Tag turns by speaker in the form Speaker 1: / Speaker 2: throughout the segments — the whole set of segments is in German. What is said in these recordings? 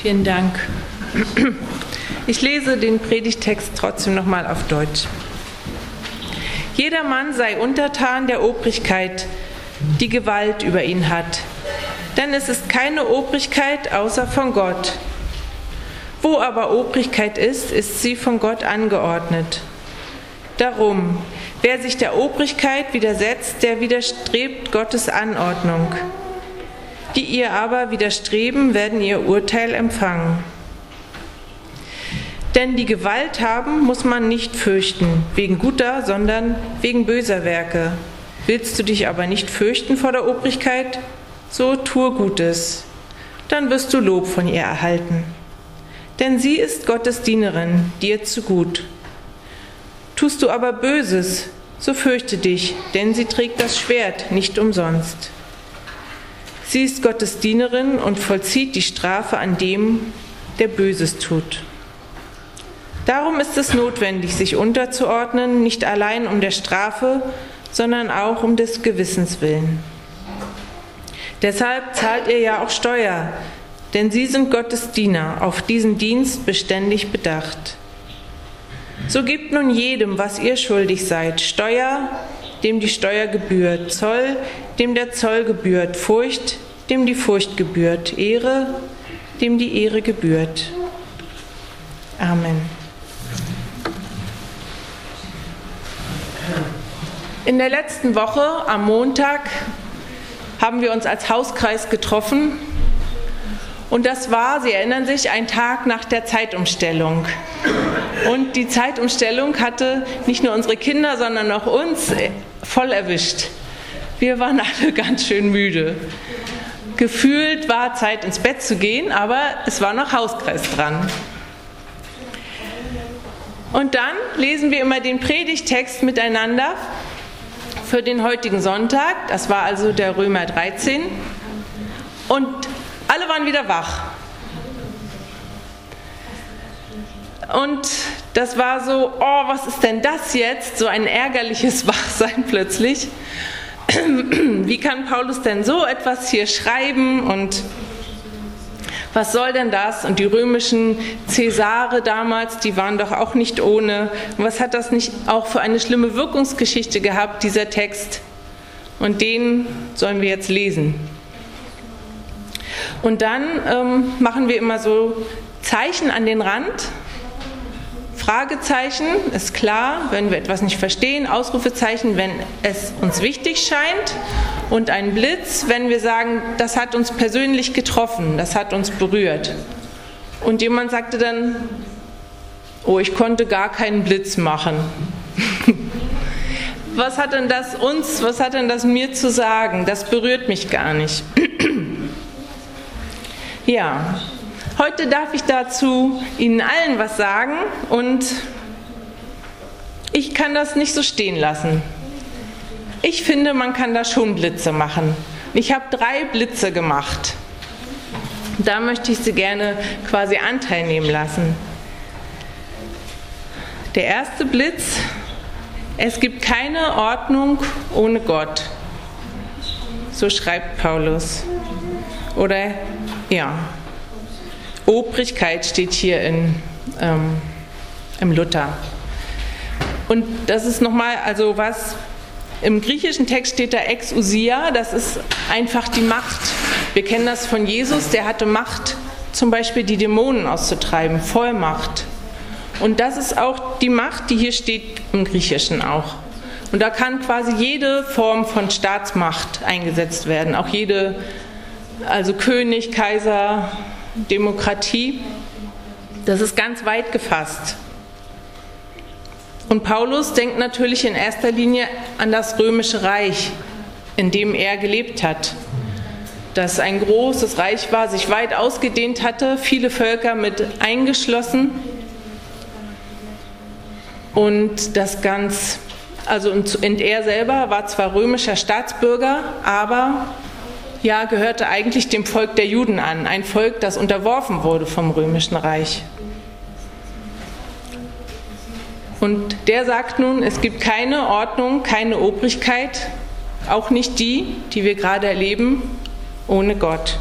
Speaker 1: Vielen Dank. Ich lese den Predigtext trotzdem nochmal auf Deutsch. Jeder Mann sei untertan der Obrigkeit, die Gewalt über ihn hat. Denn es ist keine Obrigkeit außer von Gott. Wo aber Obrigkeit ist, ist sie von Gott angeordnet. Darum, wer sich der Obrigkeit widersetzt, der widerstrebt Gottes Anordnung. Die ihr aber widerstreben, werden ihr Urteil empfangen. Denn die Gewalt haben muss man nicht fürchten, wegen guter, sondern wegen böser Werke. Willst du dich aber nicht fürchten vor der Obrigkeit, so tue Gutes, dann wirst du Lob von ihr erhalten. Denn sie ist Gottes Dienerin, dir zu gut. Tust du aber Böses, so fürchte dich, denn sie trägt das Schwert nicht umsonst. Sie ist Gottes Dienerin und vollzieht die Strafe an dem, der Böses tut. Darum ist es notwendig, sich unterzuordnen, nicht allein um der Strafe, sondern auch um des Gewissens willen. Deshalb zahlt ihr ja auch Steuer, denn sie sind Gottes Diener, auf diesen Dienst beständig bedacht. So gebt nun jedem, was ihr schuldig seid, Steuer, dem die Steuer gebührt, Zoll, dem der Zoll gebührt, Furcht, dem die Furcht gebührt, Ehre, dem die Ehre gebührt. Amen. In der letzten Woche am Montag haben wir uns als Hauskreis getroffen und das war, Sie erinnern sich, ein Tag nach der Zeitumstellung. Und die Zeitumstellung hatte nicht nur unsere Kinder, sondern auch uns voll erwischt. Wir waren alle ganz schön müde. Gefühlt war Zeit ins Bett zu gehen, aber es war noch Hauskreis dran. Und dann lesen wir immer den Predigtext miteinander für den heutigen Sonntag. Das war also der Römer 13. Und alle waren wieder wach. Und das war so, oh, was ist denn das jetzt? So ein ärgerliches Wachsein plötzlich. Wie kann Paulus denn so etwas hier schreiben und was soll denn das? Und die römischen Cäsare damals, die waren doch auch nicht ohne. Und was hat das nicht auch für eine schlimme Wirkungsgeschichte gehabt, dieser Text? Und den sollen wir jetzt lesen. Und dann ähm, machen wir immer so Zeichen an den Rand. Fragezeichen ist klar, wenn wir etwas nicht verstehen. Ausrufezeichen, wenn es uns wichtig scheint und ein Blitz, wenn wir sagen, das hat uns persönlich getroffen, das hat uns berührt. Und jemand sagte dann, oh, ich konnte gar keinen Blitz machen. was hat denn das uns, was hat denn das mir zu sagen? Das berührt mich gar nicht. ja, heute darf ich dazu Ihnen allen was sagen und ich kann das nicht so stehen lassen. Ich finde, man kann da schon Blitze machen. Ich habe drei Blitze gemacht. Da möchte ich Sie gerne quasi Anteil nehmen lassen. Der erste Blitz, es gibt keine Ordnung ohne Gott. So schreibt Paulus. Oder ja, Obrigkeit steht hier in, ähm, im Luther. Und das ist nochmal, also was im griechischen Text steht da Exousia, das ist einfach die Macht. Wir kennen das von Jesus, der hatte Macht, zum Beispiel die Dämonen auszutreiben, Vollmacht. Und das ist auch die Macht, die hier steht im Griechischen auch. Und da kann quasi jede Form von Staatsmacht eingesetzt werden, auch jede, also König, Kaiser, Demokratie. Das ist ganz weit gefasst. Und Paulus denkt natürlich in erster Linie an das römische Reich, in dem er gelebt hat. Das ein großes Reich war, sich weit ausgedehnt hatte, viele Völker mit eingeschlossen. Und das ganz, also und er selber war zwar römischer Staatsbürger, aber ja, gehörte eigentlich dem Volk der Juden an, ein Volk, das unterworfen wurde vom römischen Reich. Und der sagt nun, es gibt keine Ordnung, keine Obrigkeit, auch nicht die, die wir gerade erleben, ohne Gott.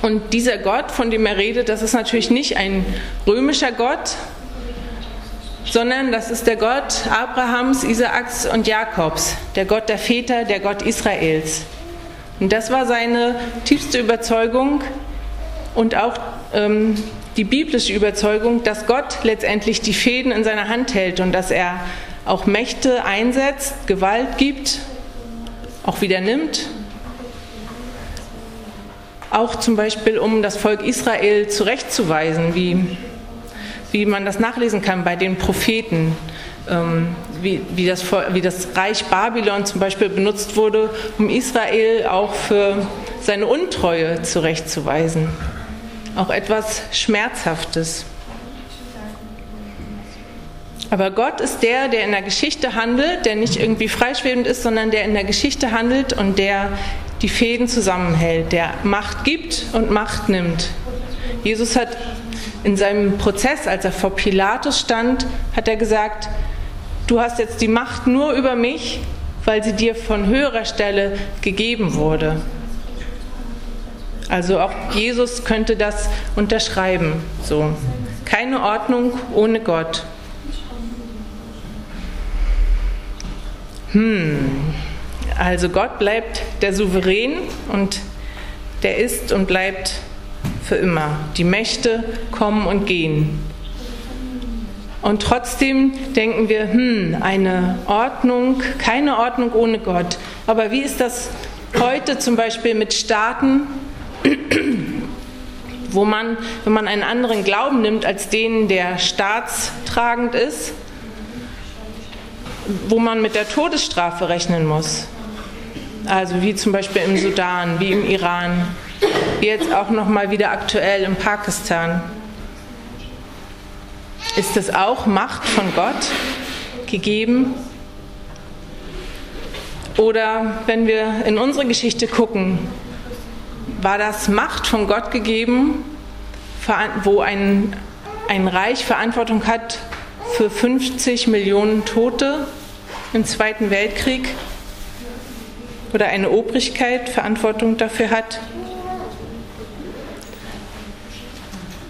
Speaker 1: Und dieser Gott, von dem er redet, das ist natürlich nicht ein römischer Gott, sondern das ist der Gott Abrahams, Isaaks und Jakobs, der Gott der Väter, der Gott Israels. Und das war seine tiefste Überzeugung und auch ähm, die biblische Überzeugung, dass Gott letztendlich die Fäden in seiner Hand hält und dass er auch Mächte einsetzt, Gewalt gibt, auch wieder nimmt. Auch zum Beispiel, um das Volk Israel zurechtzuweisen, wie, wie man das nachlesen kann bei den Propheten, ähm, wie, wie, das, wie das Reich Babylon zum Beispiel benutzt wurde, um Israel auch für seine Untreue zurechtzuweisen auch etwas Schmerzhaftes. Aber Gott ist der, der in der Geschichte handelt, der nicht irgendwie freischwebend ist, sondern der in der Geschichte handelt und der die Fäden zusammenhält, der Macht gibt und Macht nimmt. Jesus hat in seinem Prozess, als er vor Pilatus stand, hat er gesagt, du hast jetzt die Macht nur über mich, weil sie dir von höherer Stelle gegeben wurde. Also auch Jesus könnte das unterschreiben. So. Keine Ordnung ohne Gott. Hm. Also Gott bleibt der Souverän und der ist und bleibt für immer. Die Mächte kommen und gehen. Und trotzdem denken wir, hm, eine Ordnung, keine Ordnung ohne Gott. Aber wie ist das heute zum Beispiel mit Staaten, wo man, wenn man einen anderen Glauben nimmt als den, der staatstragend ist, wo man mit der Todesstrafe rechnen muss. Also wie zum Beispiel im Sudan, wie im Iran, jetzt auch noch mal wieder aktuell in Pakistan. Ist das auch Macht von Gott gegeben? Oder wenn wir in unsere Geschichte gucken, war das Macht von Gott gegeben, wo ein, ein Reich Verantwortung hat für 50 Millionen Tote im Zweiten Weltkrieg oder eine Obrigkeit Verantwortung dafür hat.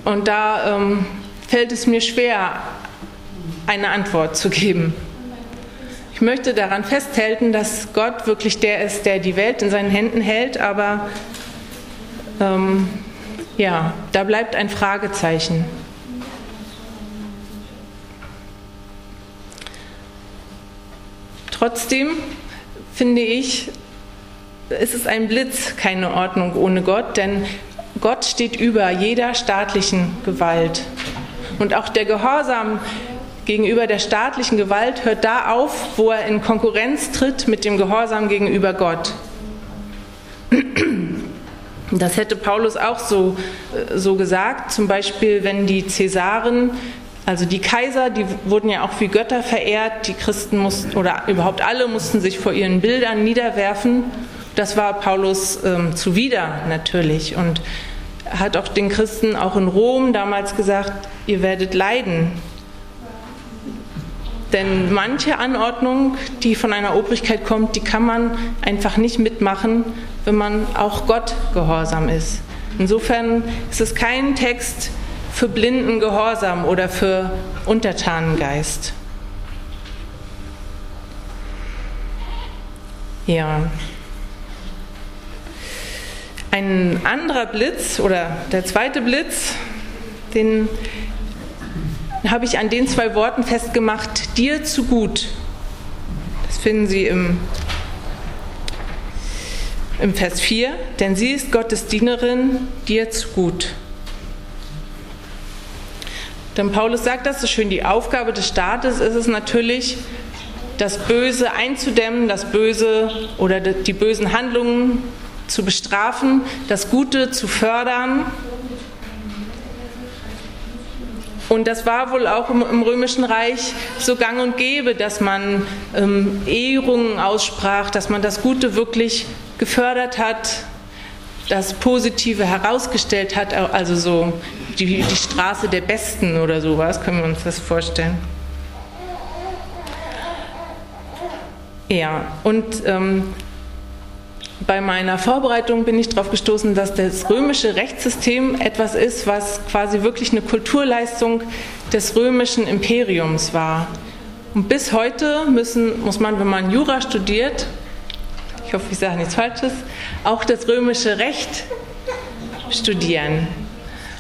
Speaker 1: Und da ähm, fällt es mir schwer, eine Antwort zu geben. Ich möchte daran festhalten, dass Gott wirklich der ist, der die Welt in seinen Händen hält, aber ähm, ja, da bleibt ein Fragezeichen. Trotzdem finde ich, es ist ein Blitz, keine Ordnung ohne Gott, denn Gott steht über jeder staatlichen Gewalt. Und auch der Gehorsam gegenüber der staatlichen Gewalt hört da auf, wo er in Konkurrenz tritt mit dem Gehorsam gegenüber Gott. Das hätte Paulus auch so, äh, so gesagt, zum Beispiel wenn die Cäsaren, also die Kaiser, die wurden ja auch wie Götter verehrt, die Christen mussten, oder überhaupt alle mussten sich vor ihren Bildern niederwerfen. Das war Paulus ähm, zuwider natürlich und hat auch den Christen auch in Rom damals gesagt, ihr werdet leiden. Denn manche Anordnung, die von einer Obrigkeit kommt, die kann man einfach nicht mitmachen, wenn man auch Gott gehorsam ist. Insofern ist es kein Text für blinden Gehorsam oder für Untertanengeist. Ja. Ein anderer Blitz oder der zweite Blitz, den habe ich an den zwei Worten festgemacht, dir zu gut. Das finden Sie im im Vers 4, denn sie ist Gottes Dienerin, dir zu gut. Denn Paulus sagt das so schön, die Aufgabe des Staates ist es natürlich, das Böse einzudämmen, das Böse oder die bösen Handlungen zu bestrafen, das Gute zu fördern. Und das war wohl auch im, im Römischen Reich so gang und gäbe, dass man ähm, Ehrungen aussprach, dass man das Gute wirklich gefördert hat, das Positive herausgestellt hat, also so die, die Straße der Besten oder sowas, können wir uns das vorstellen. Ja, und ähm, bei meiner Vorbereitung bin ich darauf gestoßen, dass das römische Rechtssystem etwas ist, was quasi wirklich eine Kulturleistung des römischen Imperiums war. Und bis heute müssen, muss man, wenn man Jura studiert, ich hoffe, ich sage nichts Falsches, auch das römische Recht studieren.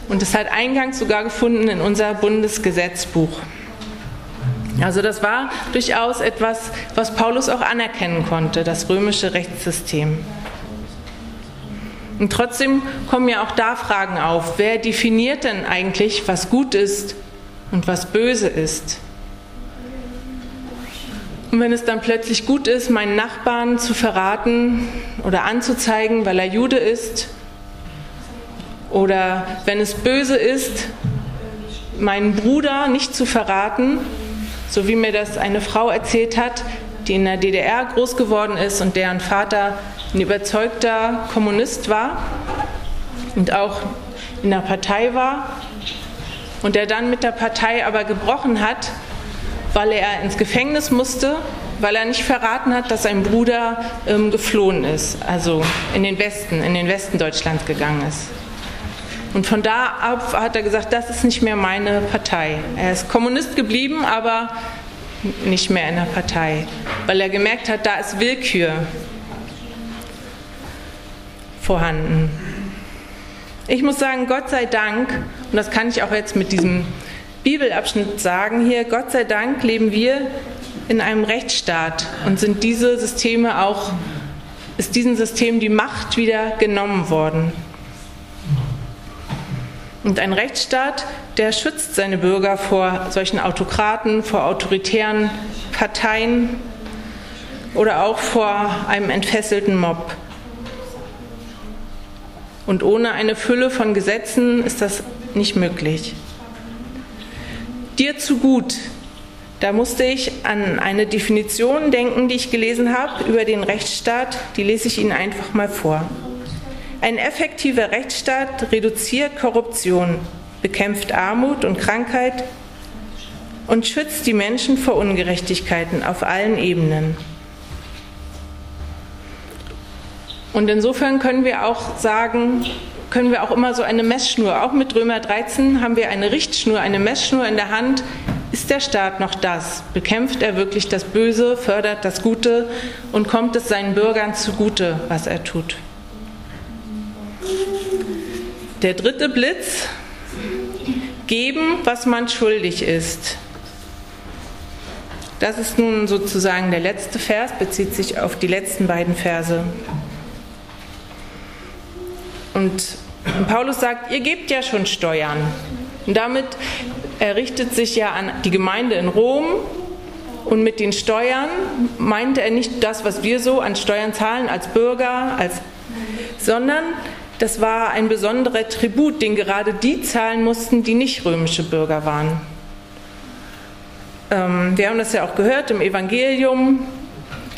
Speaker 1: Und es hat Eingang sogar gefunden in unser Bundesgesetzbuch. Also das war durchaus etwas, was Paulus auch anerkennen konnte, das römische Rechtssystem. Und trotzdem kommen ja auch da Fragen auf. Wer definiert denn eigentlich, was gut ist und was böse ist? Und wenn es dann plötzlich gut ist, meinen Nachbarn zu verraten oder anzuzeigen, weil er Jude ist, oder wenn es böse ist, meinen Bruder nicht zu verraten, so wie mir das eine Frau erzählt hat, die in der DDR groß geworden ist und deren Vater ein überzeugter Kommunist war und auch in der Partei war und der dann mit der Partei aber gebrochen hat, weil er ins Gefängnis musste, weil er nicht verraten hat, dass sein Bruder ähm, geflohen ist, also in den Westen, in den Westen Deutschlands gegangen ist. Und von da ab hat er gesagt, das ist nicht mehr meine Partei. Er ist Kommunist geblieben, aber nicht mehr in der Partei, weil er gemerkt hat, da ist Willkür vorhanden. Ich muss sagen, Gott sei Dank, und das kann ich auch jetzt mit diesem Bibelabschnitt sagen hier, Gott sei Dank leben wir in einem Rechtsstaat und sind diese Systeme auch, ist diesen Systemen die Macht wieder genommen worden. Und ein Rechtsstaat, der schützt seine Bürger vor solchen Autokraten, vor autoritären Parteien oder auch vor einem entfesselten Mob. Und ohne eine Fülle von Gesetzen ist das nicht möglich. Dir zu gut, da musste ich an eine Definition denken, die ich gelesen habe über den Rechtsstaat. Die lese ich Ihnen einfach mal vor. Ein effektiver Rechtsstaat reduziert Korruption, bekämpft Armut und Krankheit und schützt die Menschen vor Ungerechtigkeiten auf allen Ebenen. Und insofern können wir auch sagen, können wir auch immer so eine Messschnur, auch mit Römer 13 haben wir eine Richtschnur, eine Messschnur in der Hand. Ist der Staat noch das? Bekämpft er wirklich das Böse, fördert das Gute und kommt es seinen Bürgern zugute, was er tut? Der dritte Blitz, geben, was man schuldig ist. Das ist nun sozusagen der letzte Vers, bezieht sich auf die letzten beiden Verse. Und Paulus sagt, ihr gebt ja schon Steuern. Und damit errichtet sich ja an die Gemeinde in Rom. Und mit den Steuern meinte er nicht das, was wir so an Steuern zahlen als Bürger, als, sondern das war ein besonderer Tribut, den gerade die zahlen mussten, die nicht römische Bürger waren. Ähm, wir haben das ja auch gehört im Evangelium.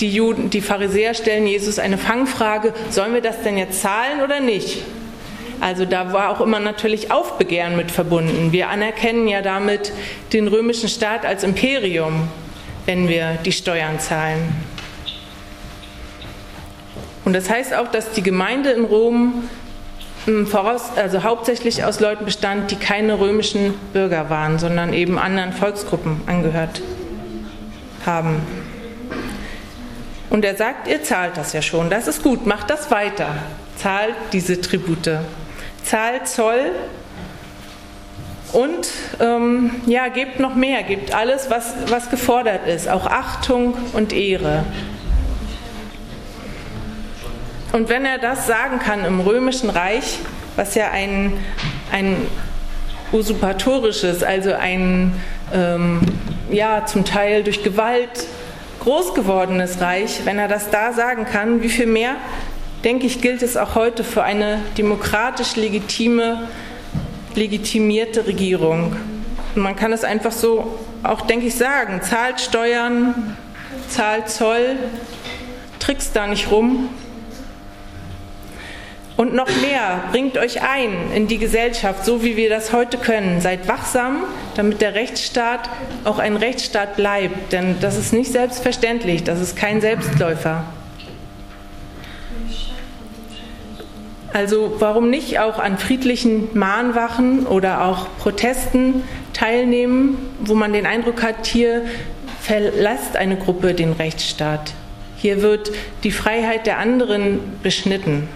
Speaker 1: Die, Juden, die Pharisäer stellen Jesus eine Fangfrage, sollen wir das denn jetzt zahlen oder nicht? Also da war auch immer natürlich Aufbegehren mit verbunden. Wir anerkennen ja damit den römischen Staat als Imperium, wenn wir die Steuern zahlen. Und das heißt auch, dass die Gemeinde in Rom voraus, also hauptsächlich aus Leuten bestand, die keine römischen Bürger waren, sondern eben anderen Volksgruppen angehört haben. Und er sagt, ihr zahlt das ja schon, das ist gut, macht das weiter, zahlt diese Tribute, zahlt Zoll und ähm, ja, gebt noch mehr, gebt alles, was, was gefordert ist, auch Achtung und Ehre. Und wenn er das sagen kann im römischen Reich, was ja ein, ein usurpatorisches, also ein ähm, ja, zum Teil durch Gewalt groß gewordenes Reich, wenn er das da sagen kann, wie viel mehr, denke ich, gilt es auch heute für eine demokratisch legitime, legitimierte Regierung. Und man kann es einfach so auch, denke ich, sagen, zahlt Steuern, zahlt Zoll, trickst da nicht rum, und noch mehr, bringt euch ein in die Gesellschaft, so wie wir das heute können. Seid wachsam, damit der Rechtsstaat auch ein Rechtsstaat bleibt. Denn das ist nicht selbstverständlich, das ist kein Selbstläufer. Also warum nicht auch an friedlichen Mahnwachen oder auch Protesten teilnehmen, wo man den Eindruck hat, hier verlässt eine Gruppe den Rechtsstaat. Hier wird die Freiheit der anderen beschnitten.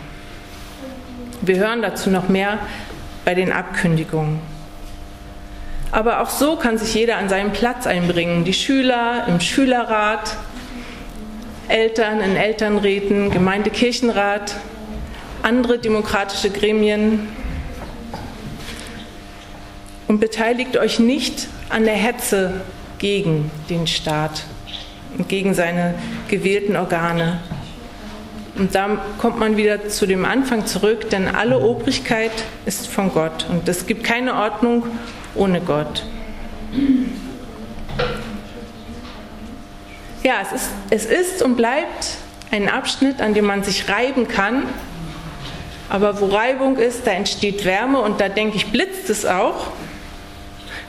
Speaker 1: Wir hören dazu noch mehr bei den Abkündigungen. Aber auch so kann sich jeder an seinen Platz einbringen. Die Schüler im Schülerrat, Eltern in Elternräten, Gemeindekirchenrat, andere demokratische Gremien. Und beteiligt euch nicht an der Hetze gegen den Staat und gegen seine gewählten Organe. Und da kommt man wieder zu dem Anfang zurück, denn alle Obrigkeit ist von Gott und es gibt keine Ordnung ohne Gott. Ja, es ist, es ist und bleibt ein Abschnitt, an dem man sich reiben kann. Aber wo Reibung ist, da entsteht Wärme und da denke ich, blitzt es auch.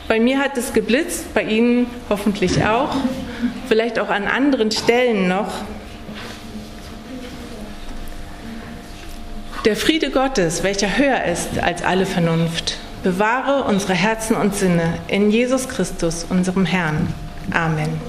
Speaker 1: Bei mir hat es geblitzt, bei Ihnen hoffentlich auch, vielleicht auch an anderen Stellen noch. Der Friede Gottes, welcher höher ist als alle Vernunft, bewahre unsere Herzen und Sinne in Jesus Christus, unserem Herrn. Amen.